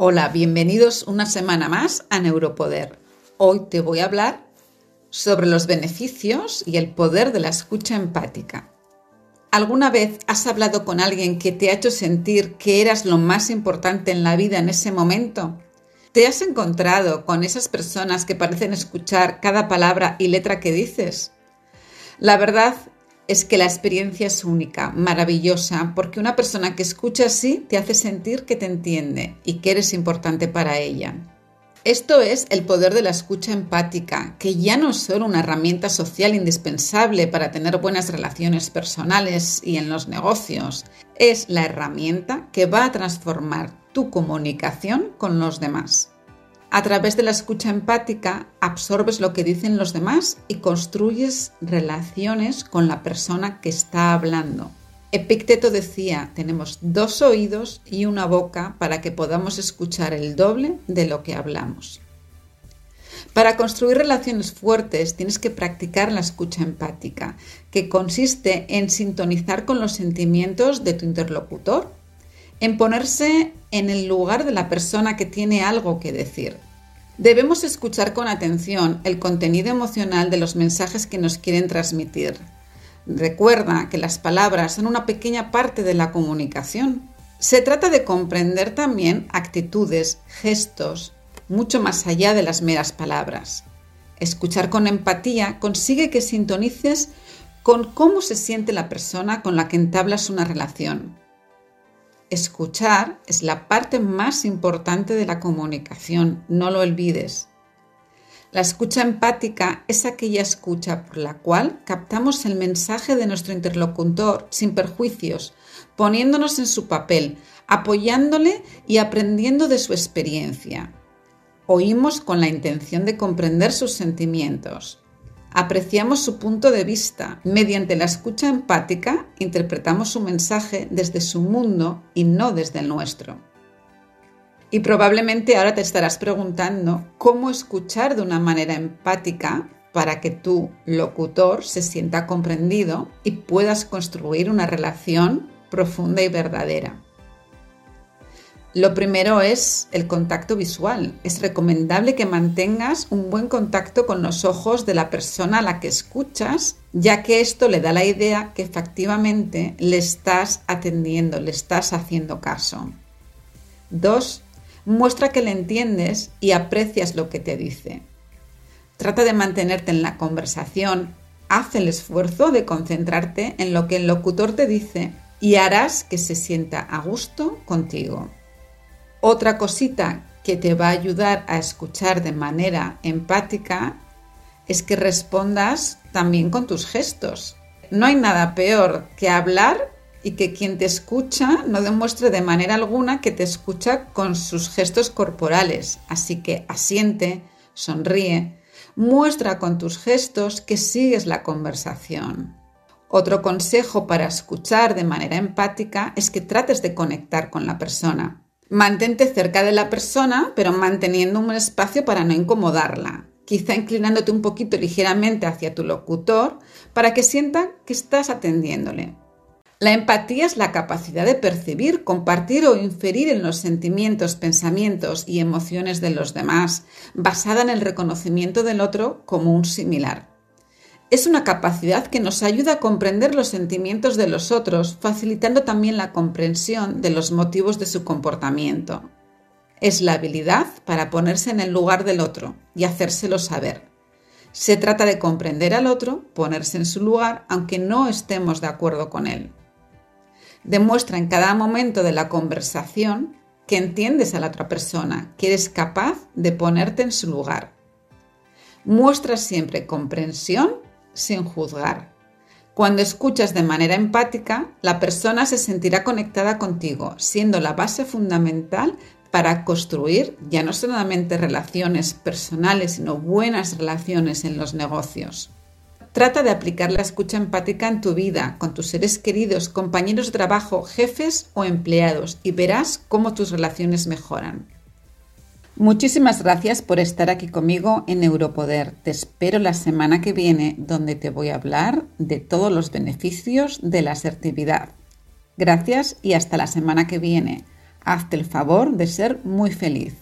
Hola, bienvenidos una semana más a Neuropoder. Hoy te voy a hablar sobre los beneficios y el poder de la escucha empática. ¿Alguna vez has hablado con alguien que te ha hecho sentir que eras lo más importante en la vida en ese momento? ¿Te has encontrado con esas personas que parecen escuchar cada palabra y letra que dices? La verdad es que la experiencia es única, maravillosa, porque una persona que escucha así te hace sentir que te entiende y que eres importante para ella. Esto es el poder de la escucha empática, que ya no es solo una herramienta social indispensable para tener buenas relaciones personales y en los negocios, es la herramienta que va a transformar tu comunicación con los demás. A través de la escucha empática absorbes lo que dicen los demás y construyes relaciones con la persona que está hablando. Epicteto decía, tenemos dos oídos y una boca para que podamos escuchar el doble de lo que hablamos. Para construir relaciones fuertes tienes que practicar la escucha empática, que consiste en sintonizar con los sentimientos de tu interlocutor en ponerse en el lugar de la persona que tiene algo que decir. Debemos escuchar con atención el contenido emocional de los mensajes que nos quieren transmitir. Recuerda que las palabras son una pequeña parte de la comunicación. Se trata de comprender también actitudes, gestos, mucho más allá de las meras palabras. Escuchar con empatía consigue que sintonices con cómo se siente la persona con la que entablas una relación Escuchar es la parte más importante de la comunicación, no lo olvides. La escucha empática es aquella escucha por la cual captamos el mensaje de nuestro interlocutor sin perjuicios, poniéndonos en su papel, apoyándole y aprendiendo de su experiencia. Oímos con la intención de comprender sus sentimientos, Apreciamos su punto de vista. Mediante la escucha empática interpretamos su mensaje desde su mundo y no desde el nuestro. Y probablemente ahora te estarás preguntando cómo escuchar de una manera empática para que tu locutor se sienta comprendido y puedas construir una relación profunda y verdadera. Lo primero es el contacto visual. Es recomendable que mantengas un buen contacto con los ojos de la persona a la que escuchas, ya que esto le da la idea que efectivamente le estás atendiendo, le estás haciendo caso. 2. Muestra que le entiendes y aprecias lo que te dice. Trata de mantenerte en la conversación, haz el esfuerzo de concentrarte en lo que el locutor te dice y harás que se sienta a gusto contigo. Otra cosita que te va a ayudar a escuchar de manera empática es que respondas también con tus gestos. No hay nada peor que hablar y que quien te escucha no demuestre de manera alguna que te escucha con sus gestos corporales. Así que asiente, sonríe, muestra con tus gestos que sigues la conversación. Otro consejo para escuchar de manera empática es que trates de conectar con la persona. Mantente cerca de la persona, pero manteniendo un espacio para no incomodarla. Quizá inclinándote un poquito ligeramente hacia tu locutor para que sienta que estás atendiéndole. La empatía es la capacidad de percibir, compartir o inferir en los sentimientos, pensamientos y emociones de los demás, basada en el reconocimiento del otro como un similar. Es una capacidad que nos ayuda a comprender los sentimientos de los otros, facilitando también la comprensión de los motivos de su comportamiento. Es la habilidad para ponerse en el lugar del otro y hacérselo saber. Se trata de comprender al otro, ponerse en su lugar, aunque no estemos de acuerdo con él. Demuestra en cada momento de la conversación que entiendes a la otra persona, que eres capaz de ponerte en su lugar. Muestra siempre comprensión sin juzgar. Cuando escuchas de manera empática, la persona se sentirá conectada contigo, siendo la base fundamental para construir ya no solamente relaciones personales, sino buenas relaciones en los negocios. Trata de aplicar la escucha empática en tu vida, con tus seres queridos, compañeros de trabajo, jefes o empleados, y verás cómo tus relaciones mejoran. Muchísimas gracias por estar aquí conmigo en Europoder. Te espero la semana que viene donde te voy a hablar de todos los beneficios de la asertividad. Gracias y hasta la semana que viene. Hazte el favor de ser muy feliz.